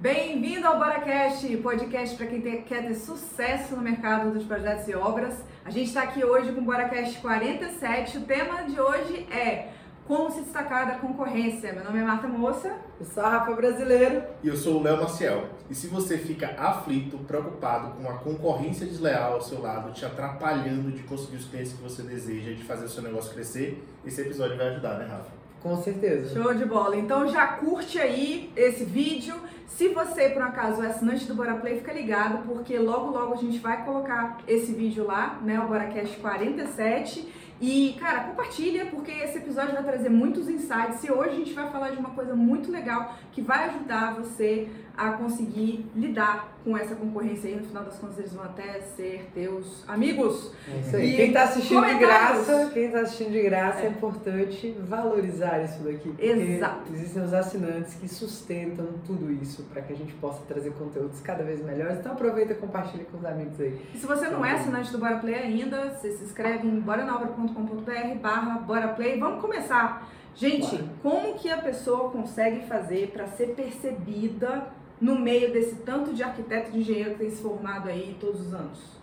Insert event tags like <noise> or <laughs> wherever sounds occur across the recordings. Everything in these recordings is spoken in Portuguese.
Bem-vindo ao BoraCast, podcast para quem ter, quer ter sucesso no mercado dos projetos e obras. A gente está aqui hoje com o BoraCast 47. O tema de hoje é como se destacar da concorrência. Meu nome é Marta Moça. Eu sou a Rafa Brasileiro. E eu sou o Léo Maciel. E se você fica aflito, preocupado com a concorrência desleal ao seu lado, te atrapalhando de conseguir os clientes que você deseja, de fazer o seu negócio crescer, esse episódio vai ajudar, né, Rafa? Com certeza. Show de bola. Então já curte aí esse vídeo. Se você, por acaso, é assinante do Bora Play, fica ligado, porque logo, logo a gente vai colocar esse vídeo lá, né? O BoraCast 47. E, cara, compartilha, porque esse episódio vai trazer muitos insights. E hoje a gente vai falar de uma coisa muito legal que vai ajudar você a conseguir lidar com essa concorrência aí. No final das contas, eles vão até ser teus amigos. É isso aí. E quem tá assistindo de graça, quem tá assistindo de graça, é, é importante valorizar isso daqui. Exato. Existem os assinantes que sustentam tudo isso para que a gente possa trazer conteúdos cada vez melhores. Então aproveita e compartilha com os amigos aí. E se você não é assinante do Bora Play ainda, você se inscreve em boranaobra.com.br barra Bora Play. Vamos começar. Gente, Bora. como que a pessoa consegue fazer para ser percebida no meio desse tanto de arquiteto de engenheiro que tem se formado aí todos os anos?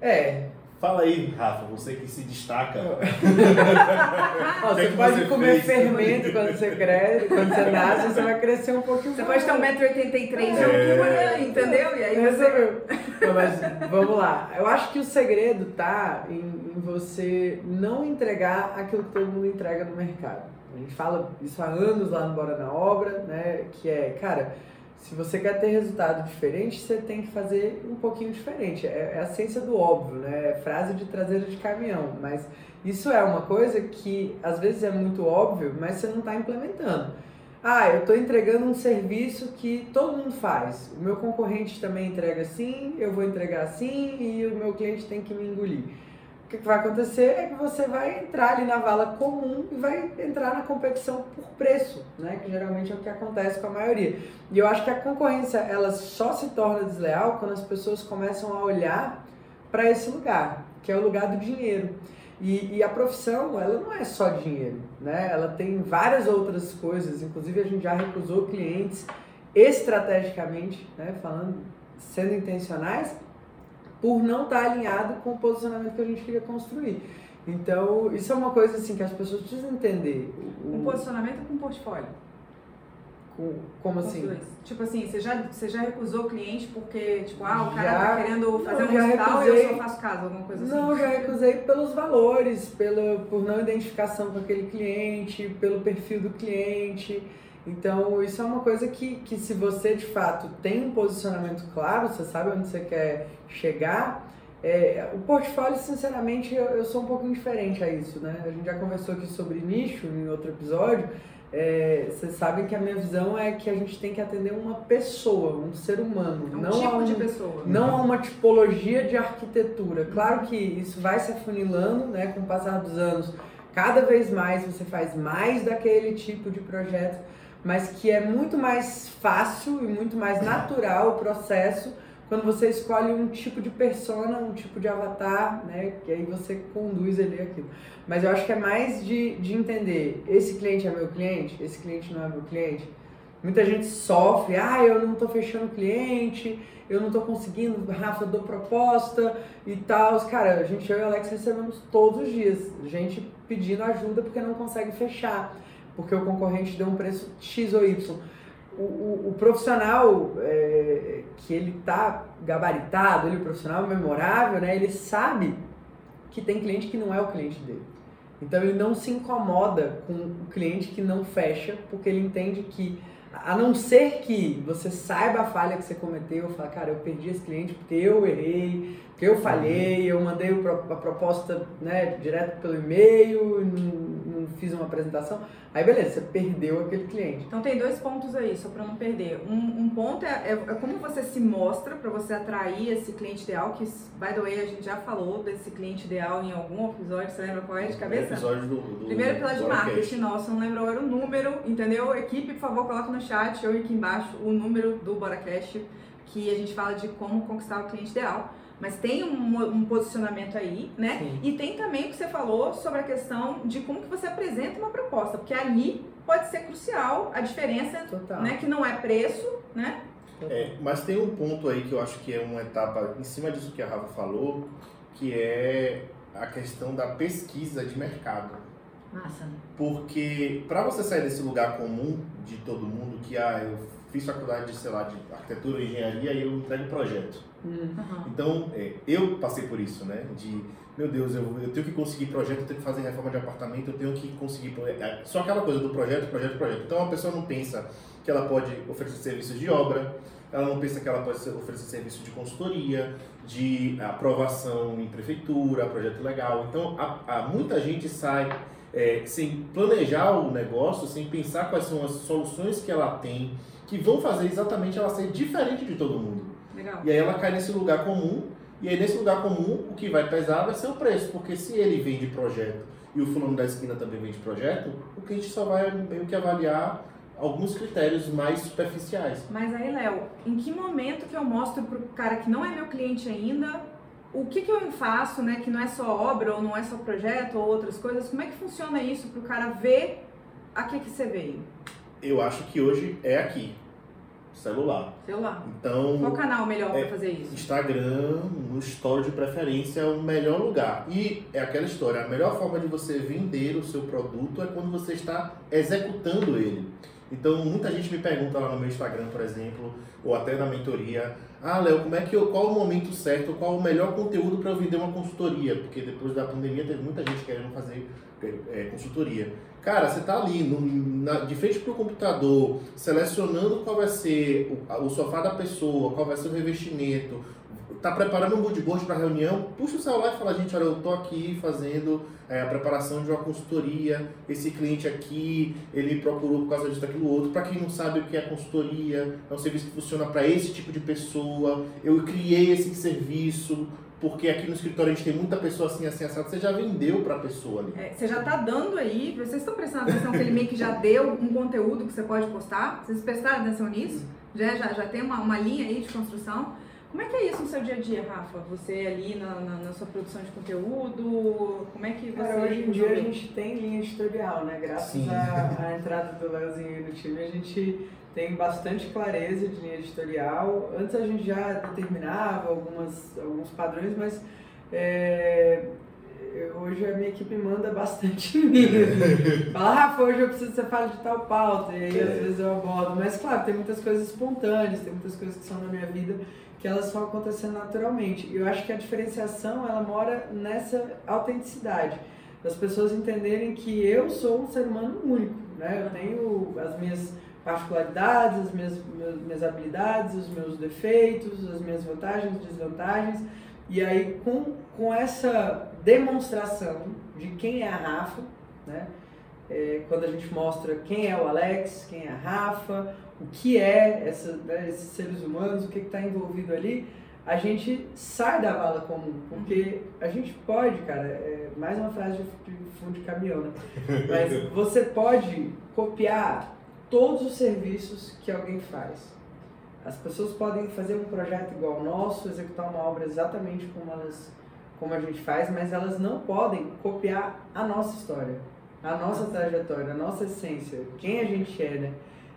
É. Fala aí, Rafa, você que se destaca. <laughs> <laughs> você que pode comer fez? fermento quando você cresce, quando você nasce, você vai crescer um pouquinho Você pode ter 1,83m é. um entendeu? E aí você... Não, mas vamos lá. Eu acho que o segredo tá em, em você não entregar aquilo que todo mundo entrega no mercado. A gente fala isso há anos lá no Bora na Obra, né? Que é, cara se você quer ter resultado diferente, você tem que fazer um pouquinho diferente. É, é a ciência do óbvio, né? É frase de traseira de caminhão. Mas isso é uma coisa que às vezes é muito óbvio, mas você não está implementando. Ah, eu estou entregando um serviço que todo mundo faz. O meu concorrente também entrega assim, eu vou entregar assim e o meu cliente tem que me engolir que vai acontecer é que você vai entrar ali na vala comum e vai entrar na competição por preço, né? Que geralmente é o que acontece com a maioria. E eu acho que a concorrência ela só se torna desleal quando as pessoas começam a olhar para esse lugar, que é o lugar do dinheiro. E, e, a profissão, ela não é só dinheiro, né? Ela tem várias outras coisas. Inclusive, a gente já recusou clientes estrategicamente, né? Falando, sendo intencionais, por não estar tá alinhado com o posicionamento que a gente queria construir. Então, isso é uma coisa assim que as pessoas precisam entender. O... Um posicionamento com portfólio. Com, como assim? Tipo assim, você já, você já recusou o cliente porque, tipo, ah, o cara já, tá querendo fazer não, um hospital e eu só faço casa, alguma coisa assim? Não, já recusei pelos valores, pelo, por não identificação com aquele cliente, pelo perfil do cliente. Então, isso é uma coisa que, que se você de fato tem um posicionamento claro, você sabe onde você quer chegar, é, o portfólio, sinceramente, eu, eu, sou um pouquinho diferente a isso, né? A gente já conversou aqui sobre nicho em outro episódio. É, vocês sabem que a minha visão é que a gente tem que atender uma pessoa, um ser humano, é um não tipo a um, de pessoa. não a uma tipologia de arquitetura. Claro que isso vai se afunilando, né, com o passar dos anos. Cada vez mais você faz mais daquele tipo de projeto mas que é muito mais fácil e muito mais natural o processo quando você escolhe um tipo de persona, um tipo de avatar, né? Que aí você conduz ali aquilo. Mas eu acho que é mais de, de entender, esse cliente é meu cliente, esse cliente não é meu cliente. Muita gente sofre, ah, eu não estou fechando cliente, eu não estou conseguindo, Rafa, eu dou proposta e tal. Cara, a gente, eu e o Alex recebemos todos os dias, gente pedindo ajuda porque não consegue fechar porque o concorrente deu um preço X ou Y. O, o, o profissional é, que ele está gabaritado, ele, o profissional memorável, né, ele sabe que tem cliente que não é o cliente dele. Então ele não se incomoda com o cliente que não fecha, porque ele entende que, a não ser que você saiba a falha que você cometeu, fala, cara, eu perdi esse cliente porque eu errei, porque eu falhei, eu mandei a proposta né, direto pelo e-mail, fiz uma apresentação. Aí beleza, você perdeu aquele cliente. Então tem dois pontos aí, só para não perder. Um, um ponto é, é, é, como você se mostra para você atrair esse cliente ideal, que, by the way, a gente já falou desse cliente ideal em algum episódio, você lembra qual é de cabeça? Episódio do, do Primeiro episódio de marketing nosso, não lembro era o número, entendeu? Equipe, por favor, coloca no chat ou aqui embaixo o número do BoraCast, que a gente fala de como conquistar o cliente ideal. Mas tem um, um posicionamento aí, né? Sim. E tem também o que você falou sobre a questão de como que você apresenta uma proposta, porque ali pode ser crucial a diferença, Total. né, que não é preço, né? É, mas tem um ponto aí que eu acho que é uma etapa em cima disso que a Rafa falou, que é a questão da pesquisa de mercado. Massa. Porque para você sair desse lugar comum de todo mundo, que ah, eu fiz faculdade de, sei lá, de arquitetura ou engenharia e eu entrego projeto. Hum. Uhum. Então, é, eu passei por isso, né? De, meu Deus, eu, eu tenho que conseguir projeto, eu tenho que fazer reforma de apartamento, eu tenho que conseguir. é, Só aquela coisa do projeto, projeto, projeto. Então, a pessoa não pensa que ela pode oferecer serviços de obra, ela não pensa que ela pode oferecer serviço de consultoria, de aprovação em prefeitura, projeto legal. Então, há, há muita gente sai é, sem planejar o negócio, sem pensar quais são as soluções que ela tem, que vão fazer exatamente ela ser diferente de todo mundo. Legal. E aí ela cai nesse lugar comum, e aí nesse lugar comum o que vai pesar vai ser o preço, porque se ele vende projeto e o fulano da esquina também vende projeto, o cliente só vai meio que avaliar alguns critérios mais superficiais. Mas aí, Léo, em que momento que eu mostro pro cara que não é meu cliente ainda o que, que eu faço, né? Que não é só obra, ou não é só projeto, ou outras coisas. Como é que funciona isso pro cara ver a que, que você veio? Eu acho que hoje é aqui, celular. Celular. Então, Qual canal melhor É, pra fazer isso? Instagram, no store de preferência, é o melhor lugar. E é aquela história, a melhor forma de você vender o seu produto é quando você está executando ele. Então, muita gente me pergunta lá no meu Instagram, por exemplo, ou até na mentoria, ah, Léo, como é que eu, qual o momento certo, qual o melhor conteúdo para eu vender uma consultoria? Porque depois da pandemia teve muita gente querendo fazer é, consultoria. Cara, você tá ali, no, na, de frente pro computador, selecionando qual vai ser o, o sofá da pessoa, qual vai ser o revestimento, tá preparando um moodboard para reunião, puxa o celular e fala, gente, olha, eu tô aqui fazendo é, a preparação de uma consultoria, esse cliente aqui, ele procurou por causa disso, daquilo outro. Para quem não sabe o que é consultoria, é um serviço que funciona para esse tipo de pessoa, eu criei esse serviço, porque aqui no escritório a gente tem muita pessoa assim, assim, assado, você já vendeu para a pessoa ali. É, você já tá dando aí, vocês estão prestando atenção que ele meio que já deu um conteúdo que você pode postar? Vocês prestaram atenção nisso? Já, já, já tem uma, uma linha aí de construção? Como é que é isso no seu dia a dia, Rafa? Você ali na, na, na sua produção de conteúdo, como é que você... Cara, hoje em dia a gente tem linha editorial, né? Graças à, à entrada do Leozinho aí no time, a gente tem bastante clareza de linha editorial. Antes a gente já determinava algumas, alguns padrões, mas é, hoje a minha equipe manda bastante em mim. assim. Fala, Rafa, hoje eu preciso que você fale de tal pauta. E aí às É. vezes eu abordo. Mas claro, tem muitas coisas espontâneas, tem muitas coisas que são na minha vida que elas vão acontecendo naturalmente. E eu acho que a diferenciação ela mora nessa autenticidade das pessoas entenderem que eu sou um ser humano único, né? Eu tenho as minhas particularidades, as minhas, minhas, minhas habilidades, os meus defeitos, as minhas vantagens, desvantagens. E aí, com, com essa demonstração de quem é a Rafa, né? É, quando a gente mostra quem é o Alex, quem é a Rafa, o que é essa, né, esses seres humanos, o que está envolvido ali, a gente sai da vala comum, porque a gente pode, cara, é mais uma frase de, fundo de caminhão, né? Mas <laughs> você pode copiar todos os serviços que alguém faz. As pessoas podem fazer um projeto igual ao nosso, executar uma obra exatamente como elas como a gente faz, mas elas não podem copiar a nossa história, a nossa trajetória, a nossa essência, quem a gente é, né?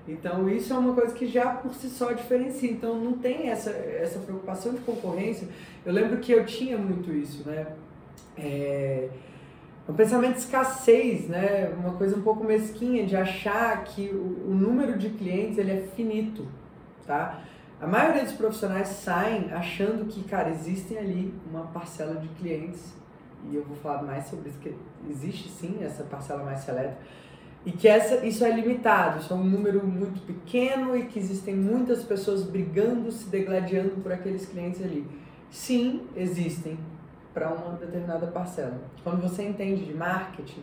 Então isso é uma coisa que já por si só diferencia. Então não tem essa, essa preocupação de concorrência. Eu lembro que eu tinha muito isso, né? É, um pensamento de escassez, né? Uma coisa um pouco mesquinha de achar que o, o número de clientes ele é finito, tá? A maioria dos profissionais saem achando que, cara, existem ali uma parcela de clientes e eu vou falar mais sobre isso que existe sim essa parcela mais seleta e que essa, isso é limitado, isso é um número muito pequeno e que existem muitas pessoas brigando, se degladiando por aqueles clientes ali. Sim, existem para uma determinada parcela. Quando você entende de marketing,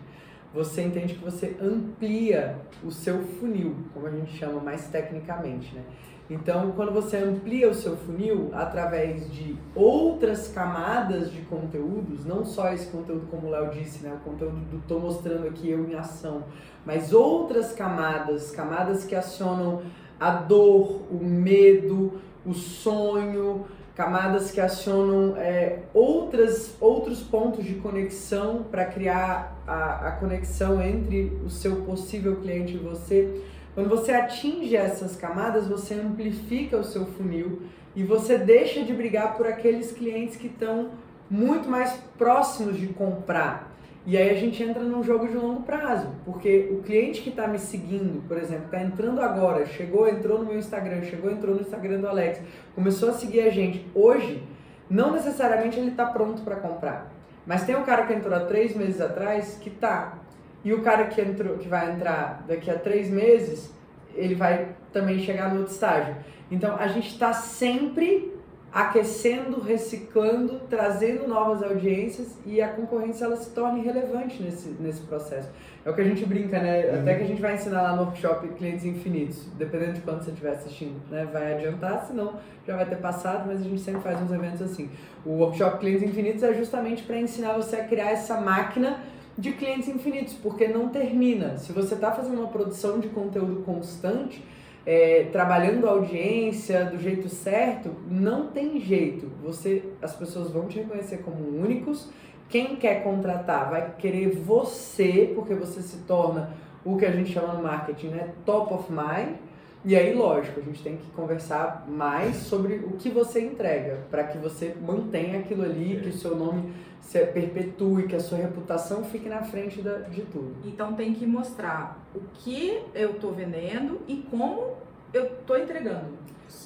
você entende que você amplia o seu funil, como a gente chama mais tecnicamente, né? Então, quando você amplia o seu funil através de outras camadas de conteúdos, não só esse conteúdo como o Léo disse, né, o conteúdo do tô mostrando aqui eu em ação, mas outras camadas, camadas que acionam a dor, o medo, o sonho, camadas que acionam é, outras, outros pontos de conexão para criar a, a conexão entre o seu possível cliente e você. Quando você atinge essas camadas, você amplifica o seu funil e você deixa de brigar por aqueles clientes que estão muito mais próximos de comprar. E aí a gente entra num jogo de longo prazo, porque o cliente que está me seguindo, por exemplo, está entrando agora, chegou, entrou no meu Instagram, chegou, entrou no Instagram do Alex, começou a seguir a gente hoje, não necessariamente ele está pronto para comprar. Mas tem um cara que entrou há três meses atrás que tá. E o cara que, entrou, que vai entrar daqui a três meses, ele vai também chegar no outro estágio. Então a gente está sempre aquecendo, reciclando, trazendo novas audiências e a concorrência ela se torna relevante nesse, nesse processo. É o que a gente brinca, né? Uhum. Até que a gente vai ensinar lá no workshop Clientes Infinitos, dependendo de quando você estiver assistindo, né? Vai adiantar, senão já vai ter passado, mas a gente sempre faz uns eventos assim. O workshop Clientes Infinitos é justamente para ensinar você a criar essa máquina de clientes infinitos, porque não termina. Se você está fazendo uma produção de conteúdo constante, é, trabalhando a audiência do jeito certo, não tem jeito. Você, as pessoas vão te reconhecer como únicos. Quem quer contratar vai querer você, porque você se torna o que a gente chama no marketing, né, top of mind. E aí, lógico, a gente tem que conversar mais sobre o que você entrega, para que você mantenha aquilo ali, que o seu nome se perpetue, que a sua reputação fique na frente da, de tudo. Então tem que mostrar o que eu estou vendendo e como eu estou entregando.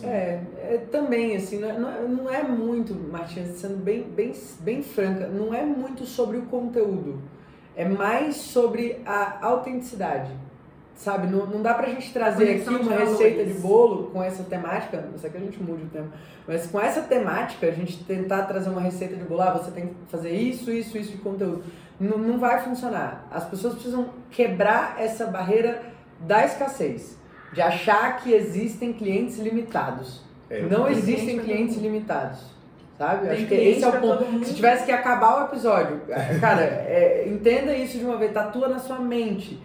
É, é, também assim, não é, não é, é muito, Martinha, sendo bem, bem, bem franca, não é muito sobre o conteúdo, é mais sobre a autenticidade. Sabe, não, não dá pra gente trazer aqui uma receita de bolo com essa temática, não sei que a gente mude o tema, mas com essa temática, a gente tentar trazer uma receita de bolo, ah, você tem que fazer isso, isso, isso de conteúdo. Não, não vai funcionar. As pessoas precisam quebrar essa barreira da escassez, de achar que existem clientes limitados. É, não existem clientes limitados sabe? Tem Acho que esse é o ponto. Se tivesse que acabar o episódio, <laughs> cara, é, entenda isso de uma vez, tatua na sua mente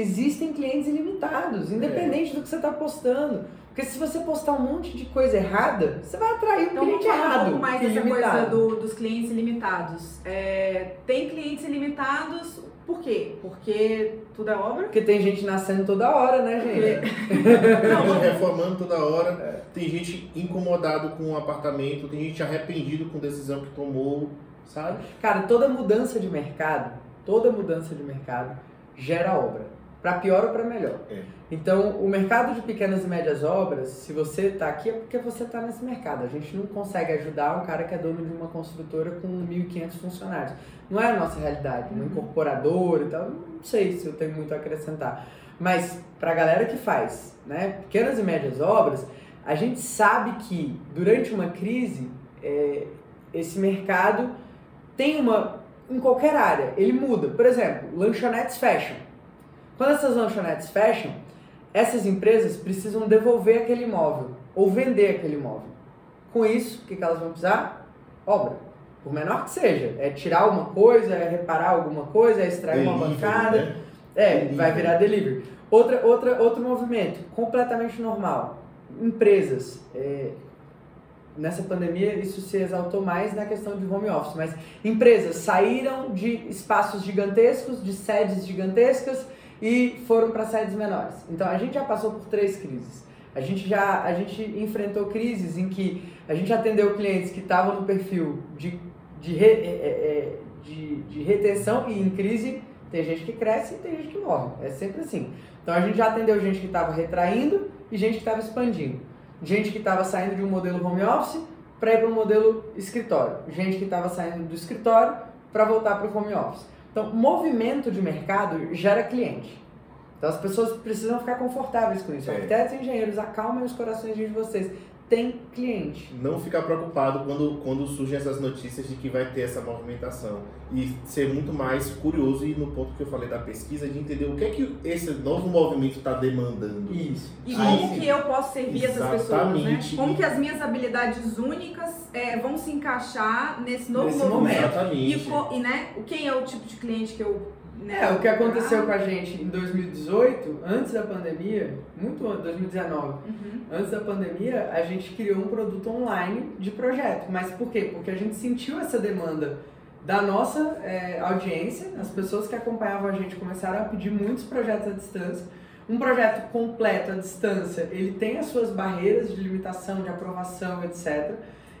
existem clientes ilimitados, independente é. do que você está postando. Porque se você postar um monte de coisa errada, você vai atrair um então, cliente errado. Então, um pouco mais dessa coisa do, dos clientes ilimitados. É, tem clientes ilimitados, por quê? Porque tudo é obra? Porque tem gente nascendo toda hora, né, gente? <laughs> Não, reformando toda hora. É. Tem gente incomodado com o apartamento, tem gente arrependido com a decisão que tomou, sabe? Cara, toda mudança de mercado, toda mudança de mercado gera obra para pior ou para melhor. É. Então, o mercado de pequenas e médias obras, se você está aqui, é porque você está nesse mercado. A gente não consegue ajudar um cara que é dono de uma construtora com 1.500 funcionários. Não é a nossa realidade. Uma uhum. incorporadora e tal, não sei se eu tenho muito a acrescentar. Mas, para a galera que faz né, pequenas e médias obras, a gente sabe que durante uma crise, é, esse mercado tem uma. em qualquer área, ele muda. Por exemplo, lanchonetes fecham quando essas lanchonetes fecham, essas empresas precisam devolver aquele imóvel ou vender aquele imóvel. Com isso, o que, elas vão precisar? Obra. Por menor que seja. É tirar alguma coisa, é reparar alguma coisa, é extrair delivery, uma bancada. Né? É, delivery. vai virar delivery. Outra, outra, outro movimento completamente normal. Empresas. É, nessa pandemia isso se exaltou mais na questão de home office, mas empresas saíram de espaços gigantescos, de sedes gigantescas e foram para sedes menores. Então a gente já passou por três crises. A gente já a gente enfrentou crises em que a gente atendeu clientes que estavam no perfil de, de, re, é, é, é, de, de retenção e em crise tem gente que cresce e tem gente que morre. É sempre assim. Então a gente já atendeu gente que estava retraindo e gente que estava expandindo. Gente que estava saindo de um modelo home office para ir para um modelo escritório. Gente que estava saindo do escritório para voltar para o home office. Então, movimento de mercado gera cliente. Então, as pessoas precisam ficar confortáveis com isso. É. Arquitetos e engenheiros, acalmem os corações de vocês. Tem cliente. Não ficar preocupado quando, quando surgem essas notícias de que vai ter essa movimentação. E ser muito mais curioso, e no ponto que eu falei da pesquisa, de entender o que é que esse novo movimento está demandando. Isso. E como que eu posso servir Exatamente. essas pessoas, né? Como que as minhas habilidades únicas é, vão se encaixar nesse novo nesse movimento. Exatamente. E, e né, quem é o tipo de cliente que eu né? É, o que aconteceu com a gente em 2018, antes da pandemia, muito antes, 2019, Uhum. antes da pandemia, a gente criou um produto online de projeto. Mas por quê? Porque a gente sentiu essa demanda da nossa é, audiência, as pessoas que acompanhavam a gente começaram a pedir muitos projetos à distância. Um projeto completo à distância, ele tem as suas barreiras de limitação, de aprovação, etc.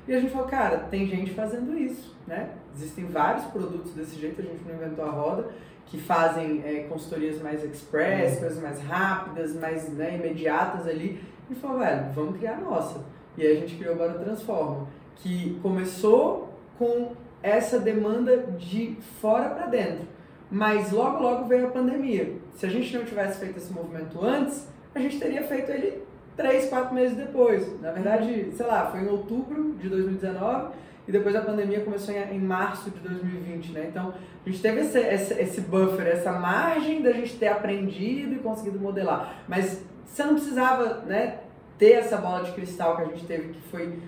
E a gente falou, cara, tem gente fazendo isso, né? Existem vários produtos desse jeito, a gente não inventou a roda, que fazem é, consultorias mais express, coisas mais rápidas, mais né, imediatas ali. E falou, velho, vamos criar a nossa. E aí a gente criou o Bora Transforma, que começou com essa demanda de fora para dentro. Mas logo, logo veio a pandemia. Se a gente não tivesse feito esse movimento antes, a gente teria feito ele três, quatro meses depois. Na verdade, sei lá, foi em outubro de 2019 e depois a pandemia começou em, março de 2020, né? Então, a gente teve esse, esse, esse buffer, essa margem da gente ter aprendido e conseguido modelar. Mas você não precisava, né, ter essa bola de cristal que a gente teve, que foi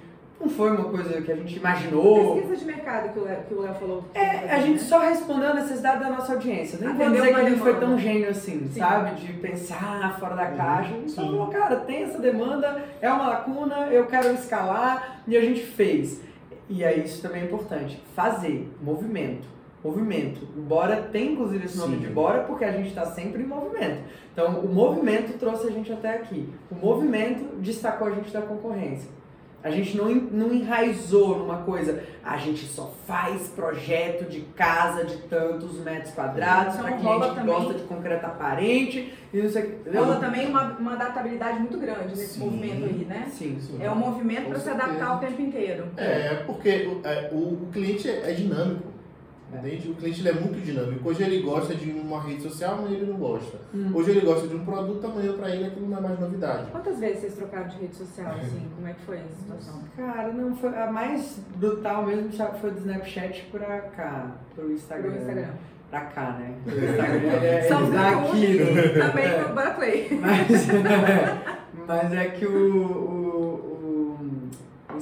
não foi uma coisa que a gente imaginou. Pesquisa de mercado que o Léo, que o Léo falou. É, a gente né? só respondeu a necessidade da nossa audiência. Nem vou Atendeu dizer que gente foi tão gênio assim, Sim. sabe? De pensar fora da caixa. A gente só sim. falou, cara, tem essa demanda, é uma lacuna, eu quero escalar, e a gente fez. E aí isso também é importante. Fazer, movimento. Movimento. O Bora tem inclusive esse nome Sim. de Bora porque a gente está sempre em movimento. Então o movimento trouxe a gente até aqui. O movimento destacou a gente da concorrência. A gente não, não enraizou numa coisa, a gente só faz projeto de casa de tantos metros quadrados Então para rola cliente que gosta de concreto aparente e não sei? Rola também uma, uma adaptabilidade muito grande nesse Sim. movimento aí, né? Sim. Sim. É um movimento para se adaptar o tempo inteiro. É, porque o, é, o, o cliente é, é dinâmico. É. Entende? O cliente ele é muito dinâmico. Hoje ele gosta de uma rede social, amanhã ele não gosta. Hum. Hoje ele gosta de um produto, amanhã pra ele aquilo não é mais novidade. Quantas vezes vocês trocaram de rede social, assim? Como é que foi essa situação? Cara, não, foi, a mais brutal mesmo foi do Snapchat pra cá, pro Instagram. Pro Instagram. Pra cá, né? <laughs> O Instagram é, São ele dá os aqui, né? Também no Play. Mas, <laughs> mas é que o, o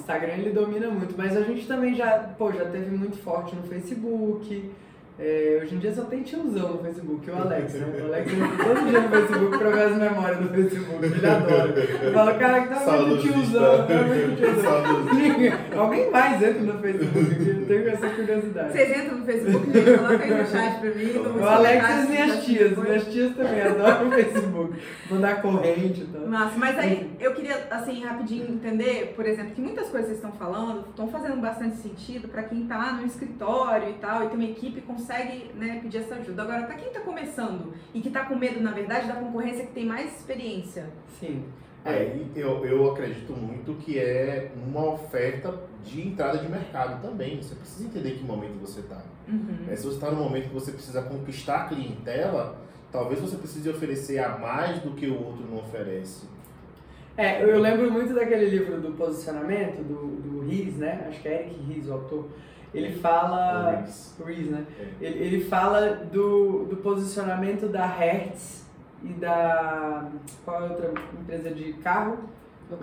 Instagram ele domina muito. Mas a gente também já, pô, já teve muito forte no Facebook. É, hoje em dia só tem tiozão no Facebook, o Alex, né? O Alex entra todo dia no Facebook pra ver as memórias do Facebook, ele adora. Eu falo, cara, que tá muito tiozão, tá muito tiozão. <laughs> Alguém mais entra no Facebook, tenho essa curiosidade. Vocês entram no Facebook, gente, coloca aí no chat pra mim. O Alex e as minhas tias, minhas tias também adoram o Facebook, mandar corrente e tal. Massa, mas aí eu queria, assim, rapidinho entender, por exemplo, que muitas coisas que vocês estão falando estão fazendo bastante sentido para quem tá no escritório e tal, e tem uma equipe consegue, né, pedir essa ajuda. Agora, para quem tá começando e que tá com medo, na verdade, da concorrência que tem mais experiência. Sim. É, eu, eu acredito muito que é uma oferta de entrada de mercado também. Você precisa entender que momento você está. Uhum. se você está no momento que você precisa conquistar a clientela, talvez você precise oferecer a mais do que o outro não oferece. É, eu lembro muito daquele livro do posicionamento, do, do Riz, né? Acho que é Eric Riz, o autor. Ele fala. Riz. Riz, né? É. Ele, ele fala do, do posicionamento da Hertz e da. Qual é a outra empresa de carro?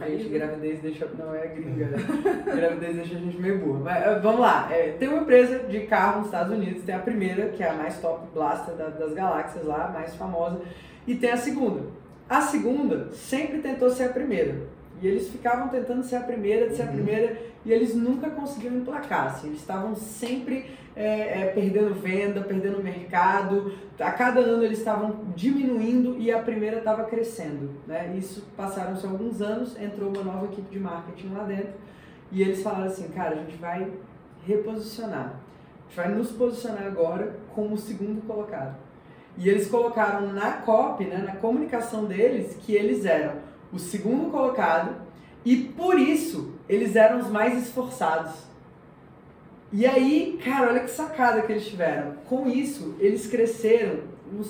Gente, gravidez deixa. Não, é gringa, né? <laughs> gravidez deixa a gente meio burro. Mas eh, vamos lá. É, tem uma empresa de carro nos Estados Unidos, tem a primeira, que é a mais top blaster da- das galáxias lá, a mais famosa, e tem a segunda. A segunda sempre tentou ser a primeira. E eles ficavam tentando ser a primeira, de ser a Uhum. primeira, e eles nunca conseguiam emplacar. Assim. Eles estavam sempre é, é, perdendo venda, perdendo mercado. A cada ano eles estavam diminuindo e a primeira estava crescendo. Né? Isso passaram-se alguns anos, entrou uma nova equipe de marketing lá dentro e eles falaram assim, cara, a gente vai reposicionar. A gente vai nos posicionar agora como o segundo colocado. E eles colocaram na copy, né, na comunicação deles, que eles eram o segundo colocado e por isso eles eram os mais esforçados. E aí, cara, olha que sacada que eles tiveram. Com isso, eles cresceram,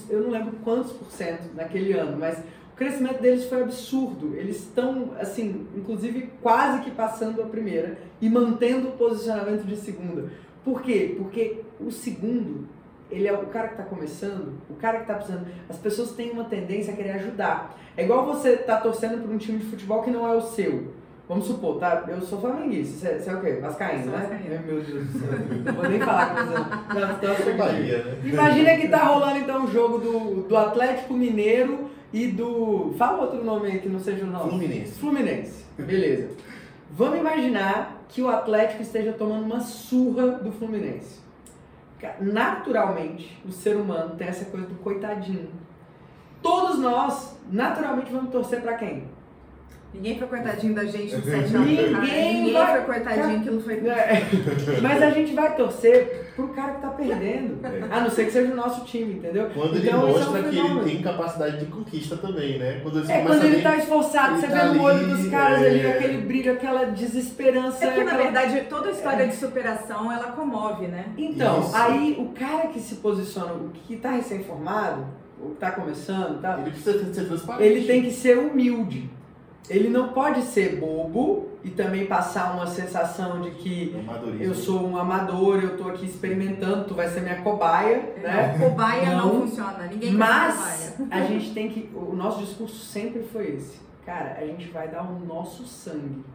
eu não lembro quantos por cento naquele ano, mas o crescimento deles foi absurdo. Eles estão, assim, inclusive quase que passando a primeira e mantendo o posicionamento de segunda. Por quê? Porque o segundo, ele é o cara que está começando, o cara que está precisando. As pessoas têm uma tendência a querer ajudar. É igual você tá torcendo por um time de futebol que não é o seu. Vamos supor, tá? Eu sou flamenguista. Você, você é o quê? Vascaíno, né? vascaína. Meu Deus do céu. Não vou nem falar com você. Então, É Bahia, né? Imagina que tá rolando então o jogo do, do Atlético Mineiro e do. Fala outro nome aí que não seja o nosso. Fluminense. Fluminense. Beleza. Vamos imaginar que o Atlético esteja tomando uma surra do Fluminense. Naturalmente, o ser humano tem essa coisa do coitadinho. Todos nós, naturalmente, vamos torcer pra quem? Ninguém foi coitadinho da gente no 7 a 1. Ninguém. Ninguém vai- foi coitadinho, aquilo foi. É, Mas a gente vai torcer pro cara que tá perdendo. A não ser que seja o nosso time, entendeu? Quando ele Então, isso é um mostra que ele tem capacidade de conquista também, né? Quando ele É quando ele a tá esforçado, ele você tá vê no olho ali, dos caras ali, é. aquele brilho, aquela desesperança. É porque, na aquela- verdade, toda história de superação, ela comove, né? Então, Isso. aí o cara que se posiciona, o que tá recém-formado, o que tá começando, tá? Ele precisa ser transparente. ele tem que ser humilde. Ele não pode ser bobo e também passar uma sensação de que Amadorismo. eu sou um amador, eu tô aqui experimentando, tu vai ser minha cobaia, né? Não, cobaia não, Não. funciona. Ninguém Mas cobaia. a gente tem que. O nosso discurso sempre foi esse. Cara, a gente vai dar o nosso sangue.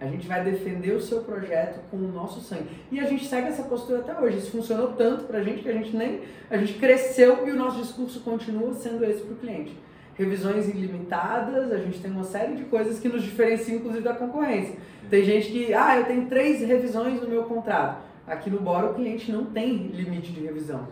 A gente vai defender o seu projeto com o nosso sangue. E a gente segue essa postura até hoje. Isso funcionou tanto pra gente que a gente nem. A gente cresceu e o nosso discurso continua sendo esse pro cliente. Revisões ilimitadas, a gente tem uma série de coisas que nos diferenciam, inclusive, da concorrência. Tem gente que, ah, eu tenho três revisões no meu contrato. Aqui no Bora o cliente não tem limite de revisão.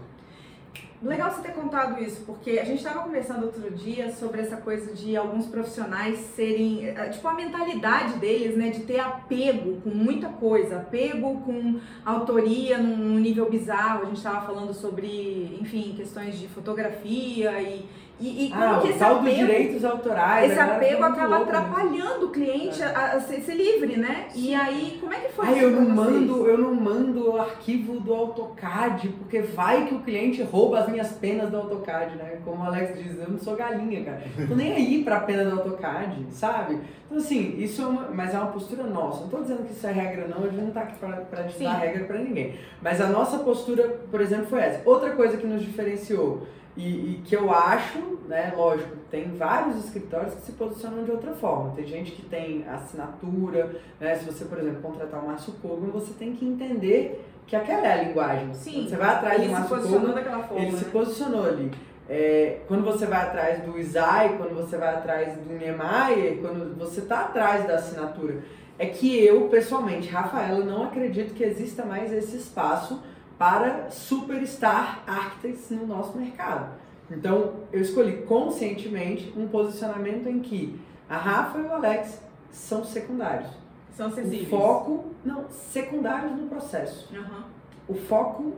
Legal você ter contado isso, porque a gente estava conversando outro dia sobre essa coisa de alguns profissionais serem, eh, tipo, a mentalidade deles, né, de ter apego com muita coisa, apego com autoria num nível bizarro. A gente estava falando sobre, enfim, questões de fotografia e, e, e como Ah, que o esse tal dos apego, direitos autorais. esse apego acaba louca, né? atrapalhando o cliente a, a ser, ser livre, né? E aí, como é que foi isso eu não mando, eu não mando o arquivo do AutoCAD, porque vai que o cliente rouba as minhas penas do AutoCAD, né? Como o Alex diz, eu não sou galinha, cara. Tô nem aí pra pena do AutoCAD, sabe? Então, assim, isso é uma, mas é uma postura nossa. Não tô dizendo que isso é regra, não, a gente não tá aqui pra, pra Sim. ditar regra pra ninguém. Mas a nossa postura, por exemplo, foi essa. Outra coisa que nos diferenciou, e, e que eu acho, né, lógico, tem vários escritórios que se posicionam de outra forma. Tem gente que tem assinatura, né? Se você, por exemplo, contratar o Márcio Kogan, você tem que entender que aquela é a linguagem. Sim, Quando você vai atrás ele do se Márcio posicionou Kogan, daquela forma, ele se né? posicionou ali. É, quando você vai atrás do Isai, quando você vai atrás do Niemeyer, quando você está atrás da assinatura, é que eu, pessoalmente, Rafaela, não acredito que exista mais esse espaço para superstar architects no nosso mercado. Então, eu escolhi conscientemente um posicionamento em que a Rafa e o Alex são secundários. São O acessíveis. foco, não, secundários no processo. Aham. O foco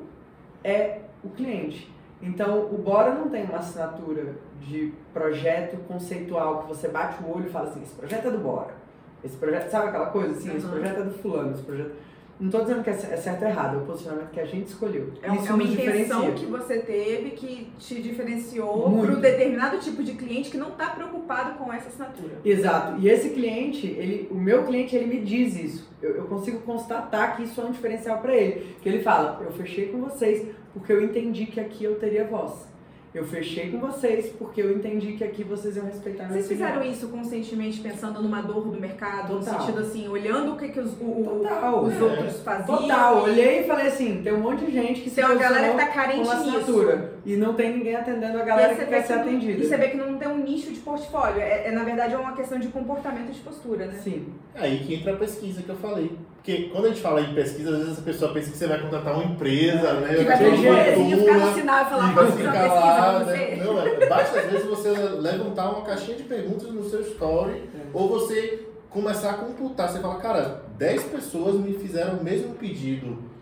é o cliente. Então, o Bora não tem uma assinatura de projeto conceitual que você bate o olho e fala assim, esse projeto é do Bora. Esse projeto, sabe aquela coisa assim? Esse Uhum. projeto é do fulano, esse projeto... Não estou dizendo que é é certo ou errado, é o posicionamento que a gente escolheu. É, Isso é uma intenção que você teve que te diferenciou para um determinado tipo de cliente que não está preocupado com essa assinatura. Exato. E esse cliente, ele, o meu cliente, ele me diz isso. Eu, eu consigo constatar que isso é um diferencial para ele. Que ele fala, eu fechei com vocês porque eu entendi que aqui eu teria voz. Eu fechei com vocês porque eu entendi que aqui vocês iam respeitar minha Vocês fizeram isso conscientemente pensando numa dor do mercado, Total. no sentido assim, olhando o que, que os, o- Total. os É. outros faziam? Total, e- olhei e falei assim, tem um monte de gente que se Tem uma galera que tá carente com assinatura. E não tem ninguém atendendo a galera que quer ser atendida. E você vê que não tem um nicho de portfólio. É, é, na verdade, é uma questão de comportamento e de postura, né? Sim. Aí que entra a pesquisa que eu falei. Porque quando a gente fala em pesquisa, às vezes a pessoa pensa que você vai contratar uma empresa, né? Que vai ter um bonezinho, ficar no sinal e falar, e vai ficar lá, né? Não, é, basta às vezes você levantar uma caixinha de perguntas no seu story, ou você começar a computar. Você fala, cara, 10 pessoas me fizeram o mesmo pedido, É.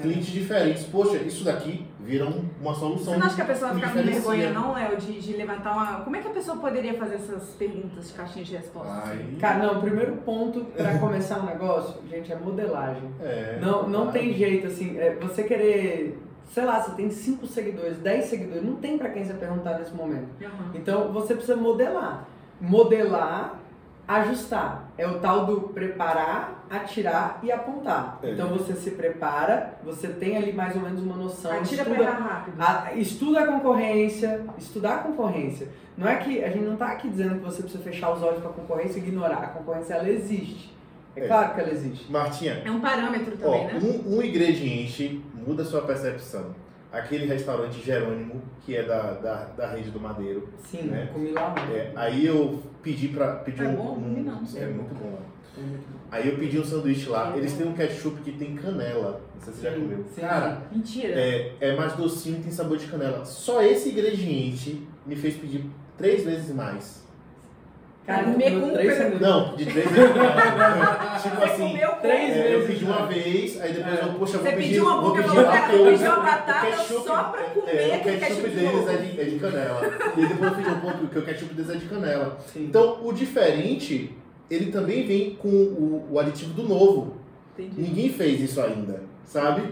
clientes diferentes. Poxa, isso daqui vira um- uma solução. Você não acha que a pessoa ficar com vergonha, não, Léo, de, de levantar uma. Como é que a pessoa poderia fazer essas perguntas de caixinha de respostas? Aí, Cara, não, o primeiro ponto para começar um negócio, gente, é modelagem. é, Não, não tem jeito, assim, é, você querer, sei lá, você tem 5 seguidores, 10 seguidores, não tem pra quem você perguntar nesse momento. Aham. Então você precisa modelar. Modelar, ajustar. É o tal do preparar, atirar e apontar. É. Então você se prepara, você tem ali mais ou menos uma noção, Atira pra estuda, errar rápido. a- estuda a concorrência, estudar a concorrência. Não é que a gente não está aqui dizendo que você precisa fechar os olhos para a concorrência e ignorar. A concorrência ela existe. É, claro que ela existe. Martinha, É um parâmetro ó, também, né? um, um ingrediente muda a sua percepção. Aquele restaurante Jerônimo, que é da, da, da rede do Madeiro. Sim, Né? comi lá. É, aí eu pedi pra. Pedi É um, bom? um- não. É muito bom lá. É muito bom. Aí eu pedi um sanduíche lá. Eles têm um ketchup que tem canela. Não sei se você já comeu. sim, Cara, Mentira. é, é mais docinho e tem sabor de canela. Só esse ingrediente me fez pedir três vezes mais. Cara, Comer comeu com três sanduíches. Não, de três vezes <laughs> tipo Você assim, comeu três é, eu vezes pedi uma vez, aí depois eu, poxa, eu Você vou pedir. pediu uma boca, vou pedir batata ketchup- só pra comer é, o aquele ketchup ketchup de deles é de, é de canela. E depois eu fiz um ponto que o ketchup deles é de canela. Sim. Então, o diferente, ele também vem com o, o aditivo do novo. Entendi. Ninguém fez isso ainda, sabe?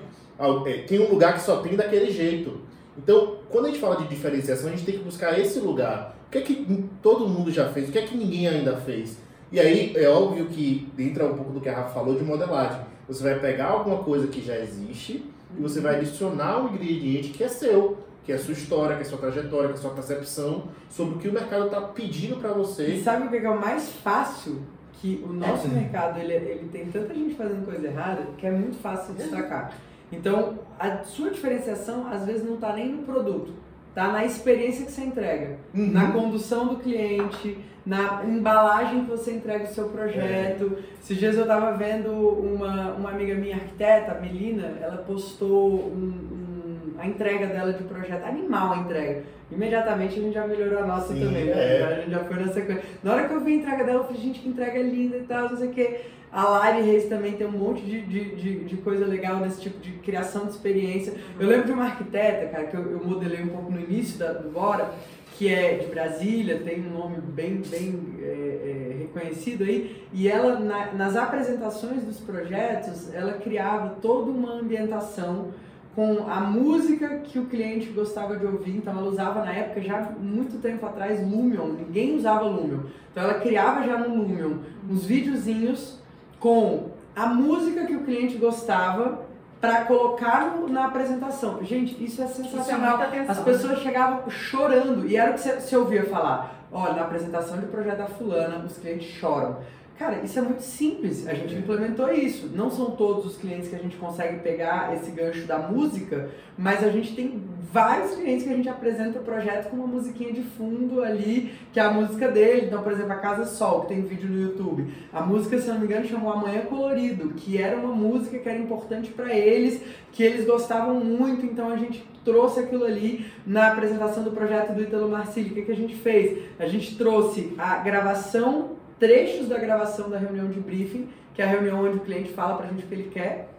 É, Tem um lugar que só tem daquele jeito. Então, quando a gente fala de diferenciação, a gente tem que buscar esse lugar. O que é que todo mundo já fez? O que é que ninguém ainda fez? E aí, é óbvio que entra um pouco do que a Rafa falou de modelagem. Você vai pegar alguma coisa que já existe e você vai adicionar um ingrediente que é seu, que é a sua história, que é a sua trajetória, que é a sua percepção sobre o que o mercado está pedindo para E você. sabe o que é o mais fácil? Que o nosso É. mercado, ele, ele tem tanta gente fazendo coisa errada, que é muito fácil de destacar. Então, a sua diferenciação, às vezes, não está nem no produto. Tá na experiência que você entrega. Uhum. Na condução do cliente, na embalagem que você entrega o seu projeto. Esses dias eu estava vendo uma, uma amiga minha arquiteta, a Melina, ela postou um- um- a entrega dela de projeto, animal a entrega. Imediatamente a gente já melhorou a nossa Sim, também, né? é. A gente já foi na sequência. Na hora que eu vi a entrega dela, eu falei, gente, que entrega linda e tal, não sei o quê. A Lari Reis também tem um monte de, de, de, de coisa legal nesse tipo de criação de experiência. Eu lembro de uma arquiteta, cara, que eu, eu modelei um pouco no início da, do Bora, que é de Brasília, tem um nome bem, bem é, é, reconhecido aí, e ela, na- nas apresentações dos projetos, ela criava toda uma ambientação com a música que o cliente gostava de ouvir, então ela usava na época, já muito tempo atrás, Lumion, ninguém usava Lumion, então ela criava já no Lumion uns videozinhos com a música que o cliente gostava para colocar na apresentação. Gente, isso é Isso é sensacional. muita atenção. As pessoas chegavam chorando e era o que você ouvia falar. Olha, na apresentação de projeto da fulana, os clientes choram. Cara, isso é muito simples. A gente implementou isso. Não são todos os clientes que a gente consegue pegar esse gancho da música, mas a gente tem vários clientes que a gente apresenta o projeto com uma musiquinha de fundo ali, que é a música dele. Então, por exemplo, a Casa Sol, que tem vídeo no YouTube. A música, se não me engano, chamou Amanhã Colorido, que era uma música que era importante para eles, que eles gostavam muito, então a gente trouxe aquilo ali na apresentação do projeto do Ítalo Marcilli. O que, que a gente fez? A gente trouxe a gravação, trechos da gravação da reunião de briefing, que é a reunião onde o cliente fala pra gente o que ele quer.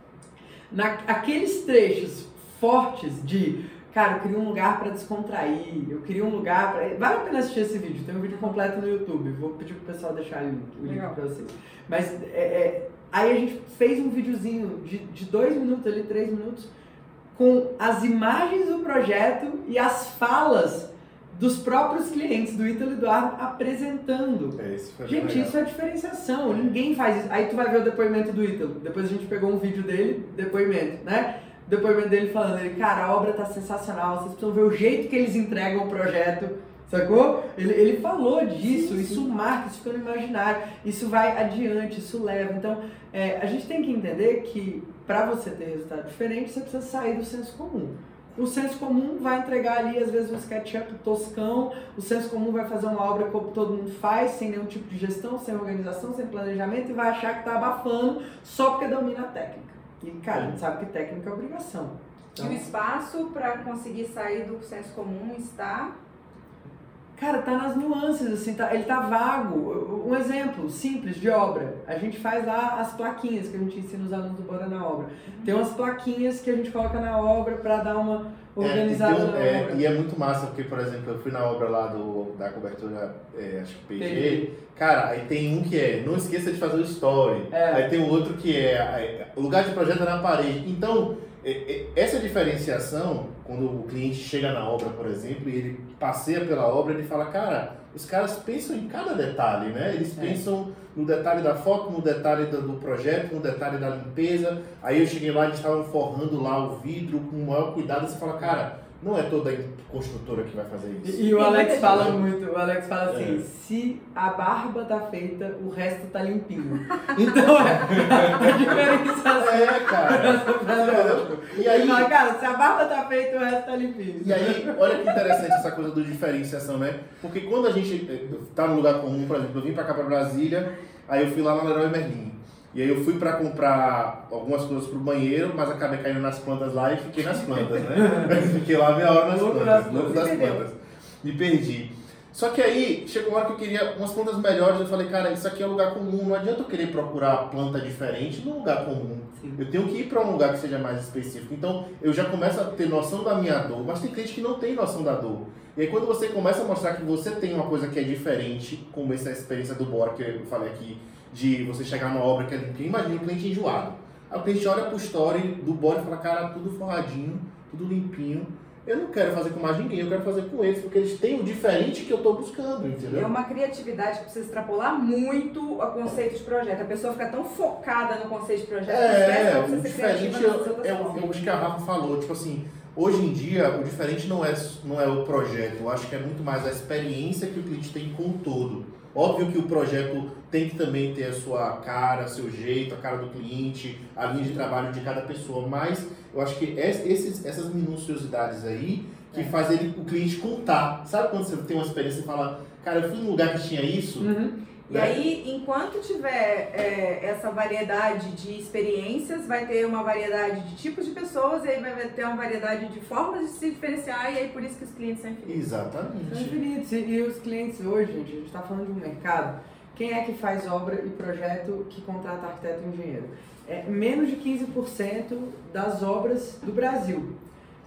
Na, aqueles trechos fortes de, cara, eu queria um lugar para descontrair, eu queria um lugar para. Vale a pena assistir esse vídeo, tem um vídeo completo no YouTube, vou pedir pro pessoal deixar o link, pra vocês. Mas é, é, aí a gente fez um videozinho de, de dois minutos ali, três minutos, com as imagens do projeto e as falas dos próprios clientes do Ítalo Eduardo apresentando. É, isso Gente, legal. isso é diferenciação, ninguém faz isso. Aí tu vai ver o depoimento do Ítalo. Depois a gente pegou um vídeo dele, depoimento, né? Depoimento dele falando, ele, cara, a obra tá sensacional, vocês precisam ver o jeito que eles entregam o projeto, sacou? Ele, ele falou disso, Sim, isso sim. marca, isso fica no imaginário, isso vai adiante, isso leva. Então, é, a gente tem que entender que para você ter resultado diferente, você precisa sair do senso comum. O senso comum vai entregar ali, às vezes, um SketchUp toscão, o senso comum vai fazer uma obra como todo mundo faz, sem nenhum tipo de gestão, sem organização, sem planejamento, e vai achar que tá abafando só porque domina a técnica. E, cara, a gente sabe que técnica é obrigação. E o espaço para conseguir sair do senso comum está. Cara, tá nas nuances, assim, tá, ele tá vago. Um exemplo simples de obra. A gente faz lá as plaquinhas que a gente ensina os alunos do Bora na Obra. Tem umas plaquinhas que a gente coloca na obra para dar uma organizada É, e, tem um- na é, obra. e é muito massa, porque, por exemplo, eu fui na obra lá do, da cobertura, é, acho que PG. PG. Cara, aí tem um que é, não esqueça de fazer o story. É. Aí tem o outro que é, é, o lugar de projeto é na parede. Então, é, é, essa diferenciação, quando o cliente chega na obra, por exemplo, e ele passeia pela obra, ele fala, cara, os caras pensam em cada detalhe, né? Eles É. pensam no detalhe da foto, no detalhe do, projeto, no detalhe da limpeza. Aí eu cheguei lá, eles estavam forrando lá o vidro com o maior cuidado. Você fala, cara, Não é toda construtora que vai fazer isso. E, e o Alex fala muito, o Alex fala assim, É. se a barba tá feita, o resto tá limpinho. <laughs> Então é a diferenciação. É, cara. <laughs> Entendeu? E Ele aí, fala, cara, se a barba tá feita, o resto tá limpinho. E aí, olha que interessante essa coisa do diferenciação, né? Porque quando a gente eh, tá no lugar comum, por exemplo, eu vim pra cá pra Brasília, aí eu fui lá na Leroy Merlin. E aí eu fui pra comprar algumas coisas pro banheiro, mas acabei caindo nas plantas lá e fiquei nas plantas, né? <laughs> fiquei lá meia hora nas Louco plantas, das louco plantas. das plantas. Me perdi. Só que aí, chegou uma hora que eu queria umas plantas melhores, eu falei, cara, isso aqui é um lugar comum, não adianta eu querer procurar planta diferente num lugar comum. Sim. Eu tenho que ir para um lugar que seja mais específico. Então, eu já começo a ter noção da minha dor, mas tem cliente que não tem noção da dor. E aí, quando você começa a mostrar que você tem uma coisa que é diferente, como essa experiência do Bora que eu falei aqui, de você chegar numa obra que é limpinha, imagina o cliente enjoado. Aí o cliente olha pro story do Bora e fala, cara, tudo forradinho, tudo limpinho. Eu não quero fazer com mais ninguém, eu quero fazer com eles, porque eles têm o diferente que eu tô buscando, É entendeu? uma criatividade que precisa extrapolar muito o conceito de projeto. A pessoa fica tão focada no conceito de projeto que É, pra o diferente é, é, é o que a Rafa falou, tipo assim, hoje em dia o diferente não é, não é o projeto, eu acho que é muito mais a experiência que o cliente tem com o todo. Óbvio que o projeto tem que também ter a sua cara, seu jeito, a cara do cliente, a linha de trabalho de cada pessoa, mas eu acho que es- esses, essas minuciosidades aí que É. faz ele, o cliente contar. Sabe quando você tem uma experiência e fala, cara, eu fui num lugar que tinha isso? Uhum. E né? aí, enquanto tiver é, essa variedade de experiências, vai ter uma variedade de tipos de pessoas, e aí vai ter uma variedade de formas de se diferenciar, e aí por isso que os clientes são infinitos. São Exatamente. infinitos. E, e os clientes hoje, gente, a gente está falando de um mercado. Quem é que faz obra e projeto que contrata arquiteto e engenheiro? É menos de 15% das obras do Brasil.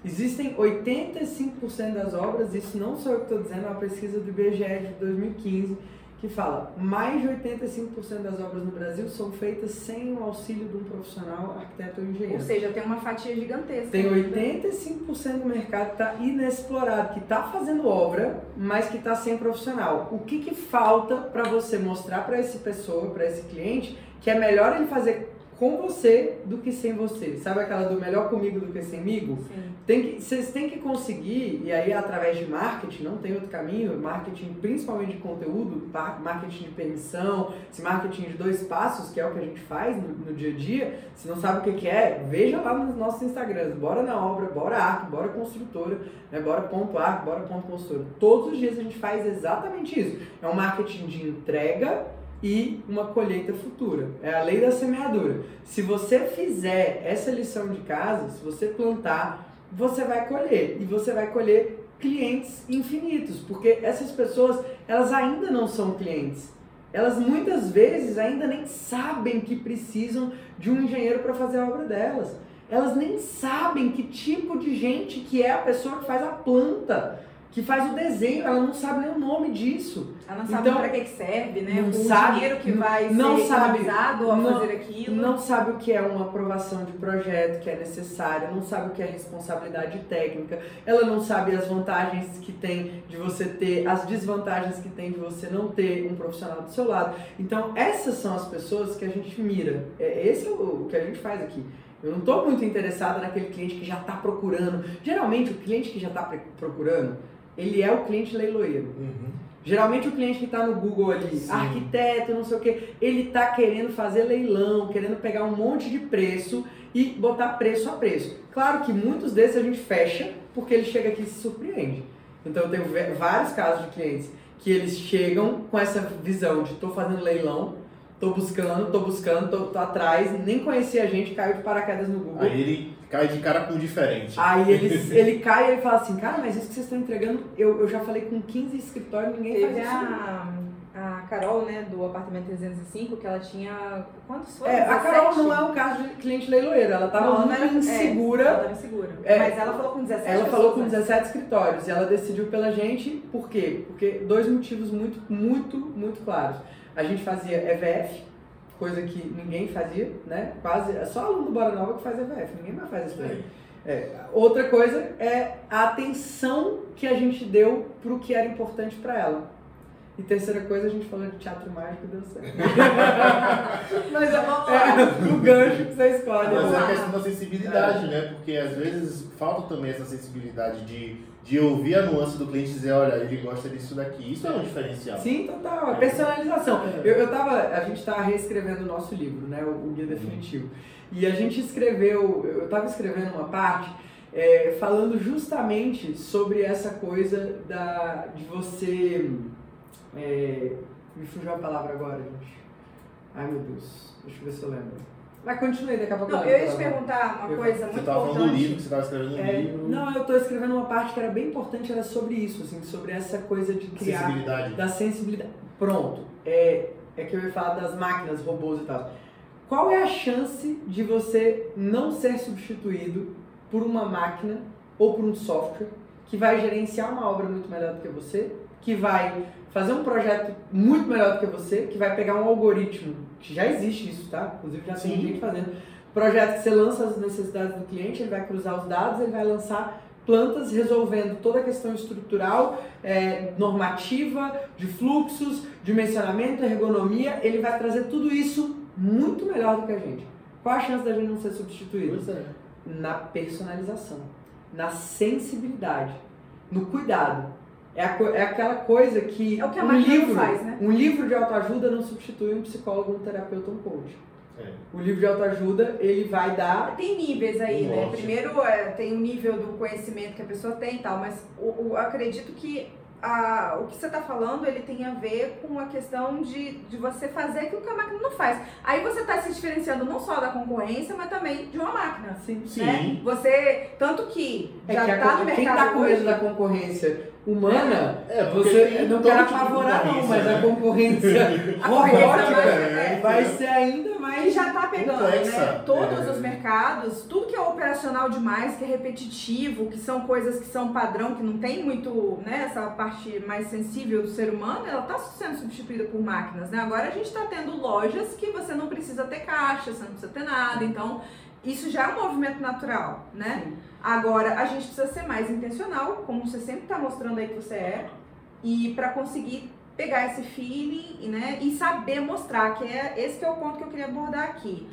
Existem 85% das obras, isso não sou eu que estou dizendo, é uma pesquisa do IBGE de 2015, que fala mais de 85% das obras no Brasil são feitas sem o auxílio de um profissional arquiteto ou engenheiro. Ou seja, tem uma fatia gigantesca. Tem né? 85% do mercado que está inexplorado, que está fazendo obra, mas que está sem profissional. O que, que falta para você mostrar para essa pessoa, para esse cliente, que é melhor ele fazer com você do que sem você? Sabe aquela do melhor comigo do que semigo? Sim. Tem que, vocês têm que conseguir, e aí através de marketing, não tem outro caminho, marketing principalmente de conteúdo, marketing de permissão, esse marketing de dois passos, que é o que a gente faz no, no dia a dia, se não sabe o que, que é, veja lá nos nossos Instagrams, bora na obra, bora arco, bora construtora, né, bora ponto arco, bora ponto construtora. Todos os dias a gente faz exatamente isso. É um marketing de entrega e uma colheita futura. É a lei da semeadura. Se você fizer essa lição de casa, se você plantar, você vai colher. E você vai colher clientes infinitos, porque essas pessoas, elas ainda não são clientes. Elas muitas vezes ainda nem sabem que precisam de um engenheiro para fazer a obra delas. Elas nem sabem que tipo de gente que é a pessoa que faz a planta, que faz o desenho, ela não sabe nem o nome disso. Ela não sabe Então, para que serve, né? não o sabe, dinheiro que vai não ser sabe, a não- fazer aquilo. Não sabe o que é uma aprovação de projeto que é necessária, não sabe o que é responsabilidade técnica, ela não sabe as vantagens que tem de você ter, as desvantagens que tem de você não ter um profissional do seu lado. Então, essas são as pessoas que a gente mira. É, esse é o, o que a gente faz aqui. Eu não estou muito interessada naquele cliente que já está procurando. Geralmente, o cliente que já está procurando, ele é o cliente leiloeiro. Uhum. Geralmente o cliente que está no Google ali, Sim. arquiteto, não sei o que, ele está querendo fazer leilão, querendo pegar um monte de preço e botar preço a preço. Claro que muitos desses a gente fecha porque ele chega aqui e se surpreende. Então eu tenho vários casos de clientes que eles chegam com essa visão de estou fazendo leilão, estou buscando, estou buscando, estou atrás, nem conhecia a gente, caiu de paraquedas no Google. Aí ele cai de cara com o diferente. Aí ele, <laughs> ele cai e ele fala assim, cara, mas isso que vocês estão entregando, eu, eu já falei com 15 escritórios, ninguém faz Teve isso. a, a Carol, né, do apartamento 305, que ela tinha. Quantos foram? É, a Carol 17? não é um caso de cliente leiloeiro, ela estava Não, muito não era- é, insegura. ela tava insegura. É. Mas ela falou com 17 ela falou com pessoas, né? 17 escritórios e ela decidiu pela gente, por quê? Porque dois motivos muito, muito, muito claros. A gente fazia EVF, coisa que ninguém fazia, né? Quase, é só aluno do Bora Nova que faz EVF, ninguém mais faz isso daí. É, outra coisa é a atenção que a gente deu pro que era importante para ela. E terceira coisa, a gente falou de teatro mágico e deu certo. <laughs> Mas Então, vamos é, o gancho que você escolhe. Mas é a questão da sensibilidade, né? Porque às vezes falta também essa sensibilidade de, de ouvir a nuance do cliente e dizer, olha, ele gosta disso daqui. Isso é um diferencial. Sim, total. É personalização. Eu, eu tava, a gente tá reescrevendo o nosso livro, né? O, o Guia Definitivo. E a gente escreveu, eu tava escrevendo uma parte é, falando justamente sobre essa coisa da, de você. é, me fugiu a palavra agora, gente. Ai meu Deus, deixa eu ver se eu lembro. Mas continue, daqui a pouco Não, eu ia te perguntar uma Eu- coisa Você muito estava falando do livro, que importante. você estava escrevendo um É, livro. não, eu tô escrevendo uma parte que era bem importante, era sobre isso, assim, sobre essa coisa de criar Sensibilidade. da sensibilidade. Pronto, é, é que eu ia falar das máquinas, robôs e tal. Qual é a chance de você não ser substituído por uma máquina ou por um software que vai gerenciar uma obra muito melhor do que você, que vai fazer um projeto muito melhor do que você, que vai pegar um algoritmo, que já existe isso, tá? Inclusive já tem Sim. gente fazendo. Projeto que você lança as necessidades do cliente, ele vai cruzar os dados, ele vai lançar plantas resolvendo toda a questão estrutural, é, normativa, de fluxos, dimensionamento, ergonomia, ele vai trazer tudo isso muito melhor do que a gente. Qual a chance da gente não ser substituído? É. Na personalização, na sensibilidade, no cuidado. É, a é aquela coisa que, É o que a um livro, faz, né? um livro de autoajuda não substitui um psicólogo, um terapeuta, um coach. É. O livro de autoajuda, ele vai dar Tem níveis aí, né? Lógico. Primeiro é, tem o nível do conhecimento que a pessoa tem e tal, mas o, o- eu acredito que a- o que você está falando, ele tem a ver com a questão de, de você fazer aquilo que a máquina não faz. Aí você está se diferenciando não só da concorrência, mas também de uma máquina. Sim. Né? Você, tanto que É já que a está no quem mercado tá com medo hoje, da concorrência humana, É, você não quero tipo apavorar não, mas a né? concorrência <laughs> a concorrência robótica vai ser ainda E mais já tá pegando, Complexa. né? Todos É. os mercados, tudo que é operacional demais, que é repetitivo, que são coisas que são padrão, que não tem muito, né, essa parte mais sensível do ser humano, ela tá sendo substituída por máquinas, né? Agora a gente tá tendo lojas que você não precisa ter caixa, você não precisa ter nada, então isso já é um movimento natural, né? Sim. Agora, a gente precisa ser mais intencional, como você sempre está mostrando aí que você é, e para conseguir pegar esse feeling né, e saber mostrar, que é esse que é o ponto que eu queria abordar aqui.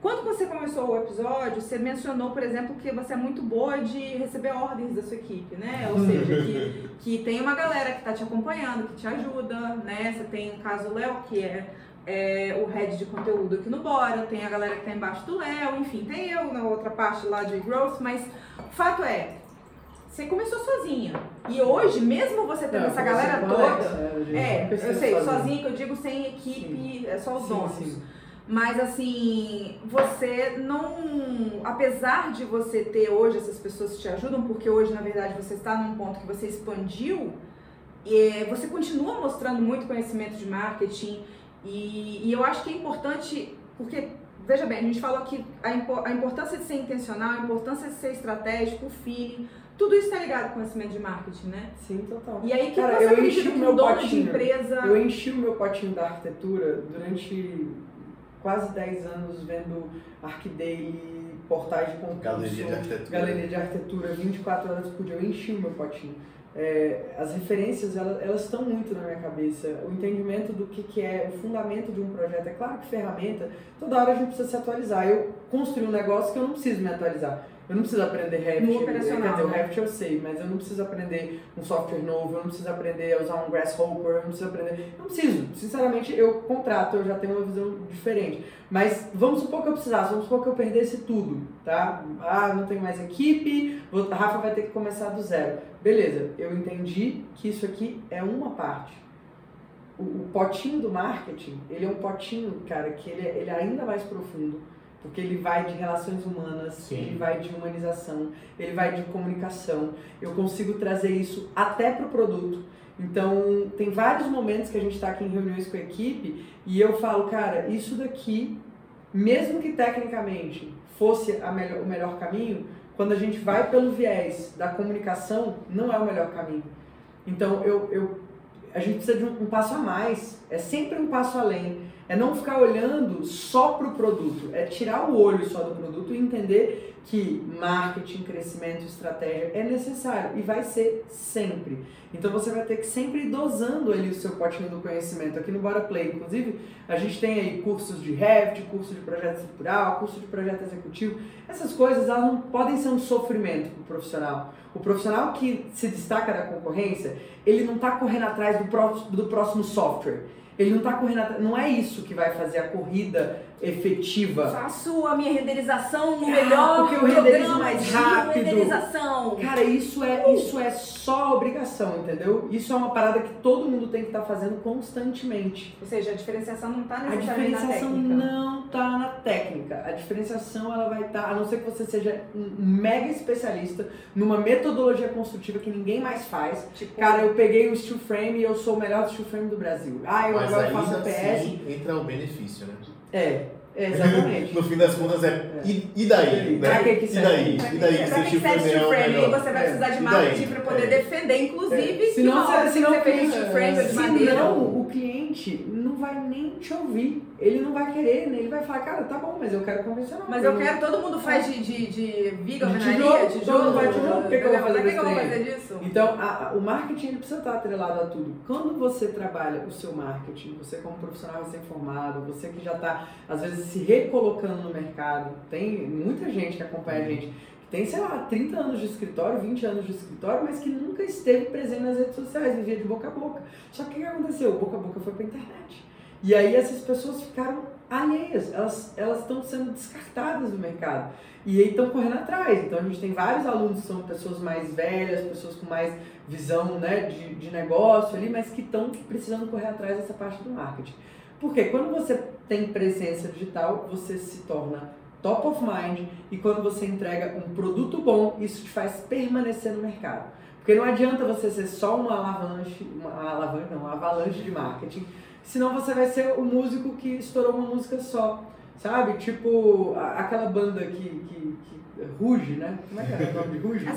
Quando você começou o episódio, você mencionou, por exemplo, que você é muito boa de receber ordens da sua equipe, né? Ou <laughs> seja, que, que tem uma galera que está te acompanhando, que te ajuda, né? Você tem o caso Léo, que é, é o head de conteúdo aqui no Bora, tem a galera que está embaixo do Léo, enfim, tem eu na outra parte lá de growth, mas o fato é, você começou sozinha. E hoje, mesmo você tendo Não, essa galera toda, né, é, precisa eu sei, sozinho. sozinha que eu digo sem equipe, é só os Sim, donos. sim. Mas assim, você não. Apesar de você ter hoje essas pessoas que te ajudam, porque hoje, na verdade, você está num ponto que você expandiu, e você continua mostrando muito conhecimento de marketing. E, e eu acho que é importante, porque, veja bem, a gente falou aqui a, impo- a importância de ser intencional, a importância de ser estratégico, o feeling, tudo isso está ligado com conhecimento de marketing, né? Sim, total. E aí, que Cara, você eu enchi o que meu dono de potinho. empresa. Eu enchi o meu potinho da arquitetura durante quase 10 anos vendo ArcDaily, portais de concurso, Galeria de arquitetura. galeria de arquitetura, 24 horas por dia. Eu enchi o meu potinho. É, as referências, elas, elas estão muito na minha cabeça. O entendimento do que, que é o fundamento de um projeto. É claro que ferramenta, toda hora a gente precisa se atualizar. Eu construí um negócio que eu não preciso me atualizar. Eu não preciso aprender Revit. No operacional, Quer dizer, o né? Revit eu sei, mas eu não preciso aprender um software novo, eu não preciso aprender a usar um Grasshopper, eu não preciso aprender. Não preciso. Sinceramente, eu contrato, eu já tenho uma visão diferente. Mas vamos supor que eu precisasse, vamos supor que eu perdesse tudo, tá? Ah, não tenho mais equipe, vou- a Rafa vai ter que começar do zero. Beleza, eu entendi que isso aqui é uma parte. O, o potinho do marketing, ele é um potinho, cara, que ele é, ele é ainda mais profundo. Porque ele vai de relações humanas, Sim. ele vai de humanização, ele vai de comunicação. Eu consigo trazer isso até para o produto. Então, tem vários momentos que a gente está aqui em reuniões com a equipe e eu falo, cara, isso daqui, mesmo que tecnicamente fosse melhor- o melhor caminho, quando a gente vai pelo viés da comunicação, não é o melhor caminho. Então, eu, eu, a gente precisa de um, um passo a mais, é sempre um passo além. É não ficar olhando só para o produto, é tirar o olho só do produto e entender que marketing, crescimento, estratégia é necessário e vai ser sempre. Então você vai ter que sempre ir dosando ali o seu potinho do conhecimento. Aqui no Bora Play, inclusive, a gente tem aí cursos de Revit, curso de projeto estrutural, curso de projeto executivo. Essas coisas elas não podem ser um sofrimento para o profissional. O profissional que se destaca da concorrência, ele não está correndo atrás do próximo, do próximo software. Ele não está correndo atrás. Não é isso que vai fazer a corrida efetiva. Faço a minha renderização no melhor porque eu renderizo mais rápido. renderização. Cara, isso é, isso é só obrigação, entendeu? Isso é uma parada que todo mundo tem que estar tá fazendo constantemente. Ou seja, a diferenciação não está A necessariamente na diferenciação técnica. não tá na técnica. A diferenciação ela vai estar, a não ser que você seja um mega especialista numa metodologia construtiva que ninguém mais faz. Tipo, Cara, eu peguei o steel frame e eu sou o melhor steel frame do Brasil. Ah, eu Mas agora faço ainda PS. assim entra o benefício, né? É, é, exatamente. No fim das contas é. E, e daí? Pra Né? que que e serve? daí? Pra E daí que pra que tipo serve frame é steel o frame? E melhor? você vai É. precisar de E marketing daí? para poder É. defender, inclusive, que você- tem que senão ser feita de quem- steel frame de madeira. Senão, o cliente não vai nem te ouvir. Ele não vai querer, né? Ele vai falar, cara, tá bom, mas eu quero convencional. Mas eu quero, todo mundo faz de, de, de viga, De tijolo, tijolo. todo mundo vai tijolo, por que que eu vou fazer que que eu vou fazer disso? Então, a- a- o marketing ele precisa estar atrelado a tudo. Quando você trabalha o seu marketing, você como profissional recém-formado, você que já está, às vezes, se recolocando no mercado, tem muita gente que acompanha a gente que tem, sei lá, 30 anos de escritório, 20 anos de escritório, mas que nunca esteve presente nas redes sociais, vivia de boca a boca. Só que o que aconteceu? Boca a boca foi para internet. E aí essas pessoas ficaram alheias, elas elas estão sendo descartadas do mercado. E aí estão correndo atrás. Então a gente tem vários alunos que são pessoas mais velhas, pessoas com mais visão né, de, de negócio ali, mas que estão precisando correr atrás dessa parte do marketing. Porque quando você tem presença digital, você se torna top of mind e quando você entrega um produto bom, isso te faz permanecer no mercado. Porque não adianta você ser só uma alavanche, uma alavanche, não, uma avalanche de marketing, senão você vai ser o músico que estourou uma música só. Sabe? Tipo, a- aquela banda que, que, que ruge, né? Como é que era o nome de ruge? A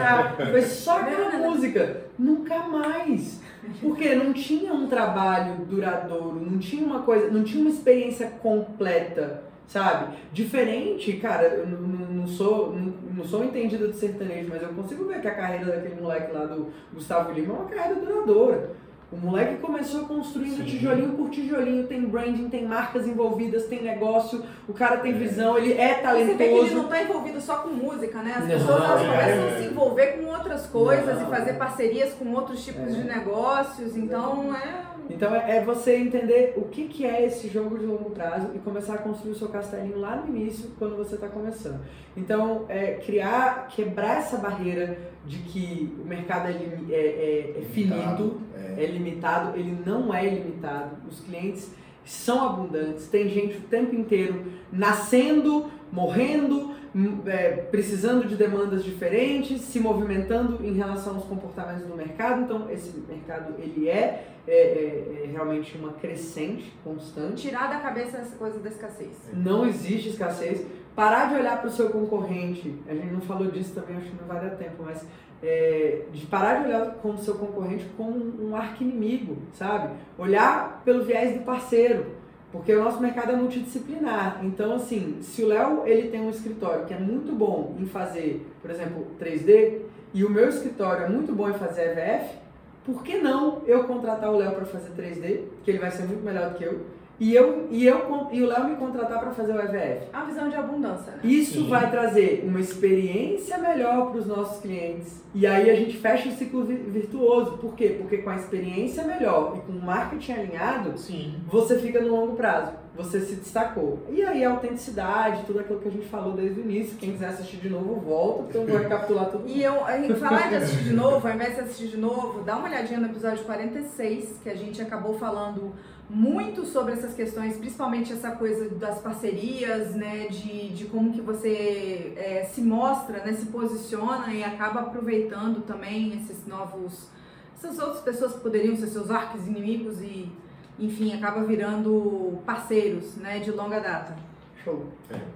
ah, Foi só aquela música. Nunca mais. Porque não tinha um trabalho duradouro, não tinha uma coisa, não tinha uma experiência completa, sabe? Diferente, cara, eu não, sou, não, não sou entendida de sertanejo, mas eu consigo ver que a carreira daquele moleque lá do Gustavo Lima é uma carreira duradoura. O moleque começou construindo Sim. tijolinho por tijolinho, tem branding, tem marcas envolvidas, tem negócio, o cara tem visão, ele é Você vê que ele talentoso. não está envolvido só com música, né? As Não, pessoas elas é. começam a se envolver com outras coisas Não. e fazer parcerias com outros tipos É. de negócios. Então é. Então é, é você entender o que, que é esse jogo de longo prazo e começar a construir o seu castelinho lá no início, quando você está começando. Então, é, criar, quebrar essa barreira de que o mercado é, é- é- é finito, é. é limitado, ele não é ilimitado. Os clientes são abundantes, tem gente o tempo inteiro nascendo, morrendo, hum, é, precisando de demandas diferentes, se movimentando em relação aos comportamentos do mercado. Então, esse mercado ele é, é- é- é realmente uma crescente constante. Tirar da cabeça essa coisa da escassez. Não existe escassez. Parar de olhar para o seu concorrente, a gente não falou disso também, acho que não vai dar tempo, mas é, de parar de olhar como seu concorrente como um arqui-inimigo, sabe? Olhar pelo viés do parceiro, porque o nosso mercado é multidisciplinar. Então, assim, se o Léo ele tem um escritório que é muito bom em fazer, por exemplo, 3D, e o meu escritório é muito bom em fazer EVF, por que não eu contratar o Léo para fazer 3D, que ele vai ser muito melhor do que eu, e, eu, e, eu, e o Léo me contratar para fazer o EVF? A visão de abundância, né? Isso Sim. vai trazer uma experiência melhor para os nossos clientes. E aí a gente fecha o ciclo vi- virtuoso. Por quê? Porque com a experiência melhor e com o marketing alinhado, Sim. você fica no longo prazo. Você se destacou. E aí a autenticidade, tudo aquilo que a gente falou desde o início. Quem quiser assistir de novo, volta, porque eu vou recapitular tudo. E eu, falar de assistir de novo, ao invés de assistir de novo, dá uma olhadinha no episódio 46, que a gente acabou falando muito sobre essas questões, principalmente essa coisa das parcerias, né, de, de como que você é, se mostra, né, se posiciona e acaba aproveitando também esses novos, essas outras pessoas que poderiam ser seus arcos inimigos e, enfim, acaba virando parceiros, né, de longa data. Show.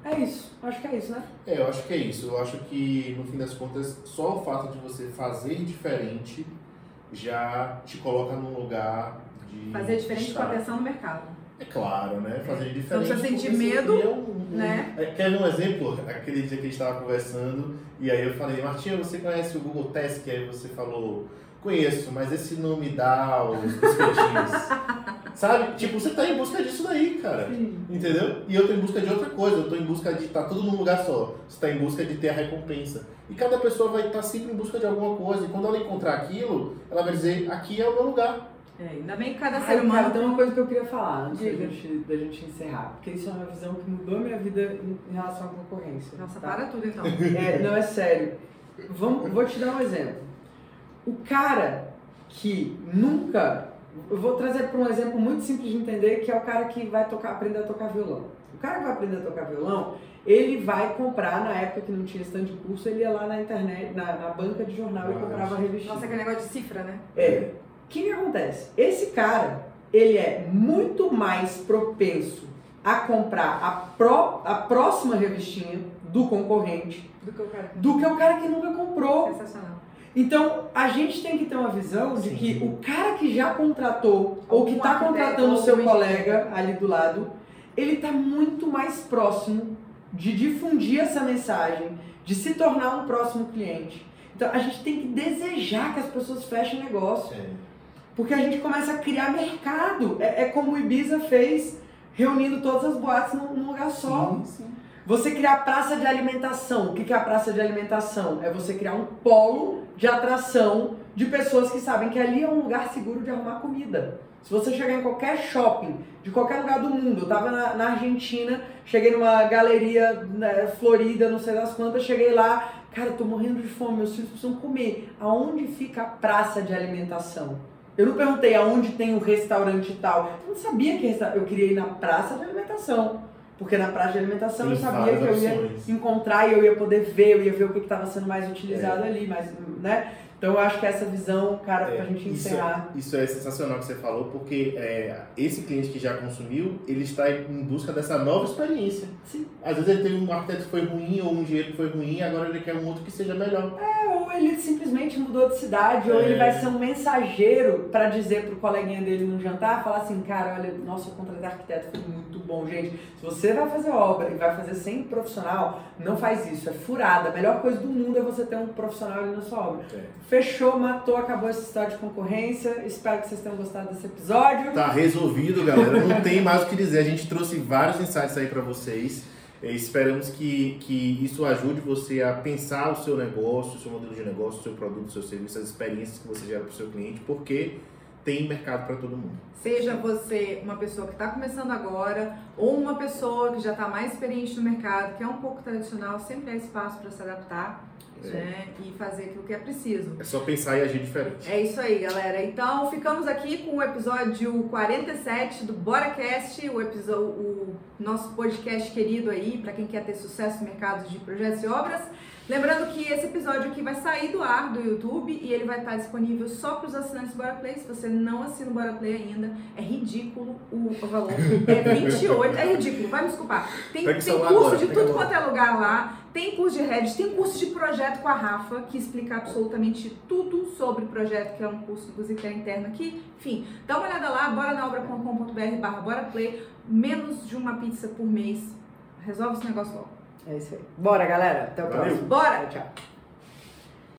É isso. Acho que é isso, né? É, eu acho que é isso. Eu acho que, no fim das contas, só o fato de você fazer diferente já te coloca num lugar de. Fazer diferente com destaque. atenção no mercado. É claro, né? Fazer diferente. Não precisa sentir você medo, um- né? É, Quer um exemplo? Aquele dia que a gente estava conversando, e aí eu falei, Martinha, você conhece o Google Task? Aí você falou, conheço, mas esse não me dá os biscoitinhos. <laughs> Sabe? Tipo, você tá em busca disso daí, cara. Entendeu? E eu tô em busca de outra coisa, eu tô em busca de estar tudo num lugar só. Você tá em busca de ter a recompensa. E cada pessoa vai estar sempre em busca de alguma coisa. E quando ela encontrar aquilo, ela vai dizer, aqui é o meu lugar. É, ainda bem que cada ser humano tem uma coisa que eu queria falar antes da gente, da gente encerrar. Porque isso é uma visão que mudou a minha vida em, em relação à concorrência. Nossa, tá? para tudo então. <laughs> É, não, é sério. Vamos, vou te dar um exemplo. O cara que nunca. Eu vou trazer para um exemplo muito simples de entender, que é o cara que vai tocar, aprender a tocar violão. O cara que vai aprender a tocar violão, ele vai comprar, na época que não tinha stand de curso, ele ia lá na internet, na, na banca de jornal e Nossa. comprava a revistinha. Nossa, aquele negócio de cifra, né? É. O que, que acontece? Esse cara, ele é muito mais propenso a comprar a, pró- a próxima revistinha do concorrente Do que eu quero. do que o cara que nunca comprou. Sensacional. Então, a gente tem que ter uma visão de Sim. que o cara que já contratou ou que está contratando o seu colega ali do lado, ele está muito mais próximo de difundir essa mensagem, de se tornar um próximo cliente. Então, a gente tem que desejar que as pessoas fechem negócio. Porque a gente começa a criar mercado. É, é como o Ibiza fez, reunindo todas as boates num, num lugar só. Sim, sim. Você criar praça de alimentação. O que é a praça de alimentação? É você criar um polo de atração de pessoas que sabem que ali é um lugar seguro de arrumar comida. Se você chegar em qualquer shopping, de qualquer lugar do mundo, eu tava na, na Argentina, cheguei numa galeria né, florida, não sei das quantas, cheguei lá, cara, tô morrendo de fome, meus filhos precisam comer. Aonde fica a praça de alimentação? Eu não perguntei aonde tem um restaurante e tal. Eu não sabia que eu queria ir na praça de alimentação. Porque na praça de alimentação Tem eu sabia que eu ia opções. encontrar e eu ia poder ver, eu ia ver o que estava sendo mais utilizado ali, mas, né? Então eu acho que essa visão, cara, pra É, gente isso, encerrar. isso é sensacional que você falou, porque é, esse cliente que já consumiu, ele está em busca dessa nova experiência. Sim. Às vezes ele teve um arquiteto que foi ruim ou um engenheiro que foi ruim, agora ele quer um outro que seja melhor. É, ou ele simplesmente mudou de cidade, ou É. ele vai ser um mensageiro para dizer pro coleguinha dele num jantar, falar assim, cara, olha, nossa, eu contratei arquiteto, foi muito bom, gente. Se você vai fazer obra e vai fazer sem profissional, não faz isso, é furada. A melhor coisa do mundo é você ter um profissional ali na sua obra. É. Fechou, matou, acabou essa história de concorrência. Espero que vocês tenham gostado desse episódio. Tá resolvido, galera. Não tem mais o que dizer. A gente trouxe vários insights aí para vocês. E esperamos que, que isso ajude você a pensar o seu negócio, o seu modelo de negócio, o seu produto, o seu serviço, as experiências que você gera para o seu cliente, porque tem mercado para todo mundo. Seja você uma pessoa que está começando agora ou uma pessoa que já está mais experiente no mercado, que é um pouco tradicional, sempre há espaço para se adaptar É. né, e fazer aquilo que é preciso. É só pensar e agir diferente. É isso aí, galera. Então, ficamos aqui com o episódio 47 do BoraCast, o, episódio, o nosso podcast querido aí, para quem quer ter sucesso no mercado de projetos e obras. Lembrando que esse episódio aqui vai sair do ar do YouTube e ele vai estar disponível só para os assinantes do BoraPlay. Se você não assina o BoraPlay ainda, é ridículo o, valor. É 28, é ridículo, vai me desculpar. Tem, tem curso agora, de tudo quanto é lugar lá. Tem curso de Reddit, tem curso de projeto com a Rafa, que explica absolutamente tudo sobre o projeto, que é um curso, inclusive, que é interno aqui. Enfim, dá uma olhada lá, bora na obra.com.br barra bora play, menos de uma pizza por mês. Resolve esse negócio logo. É isso aí. Bora, galera. Até o Valeu. próximo. Bora! Tchau.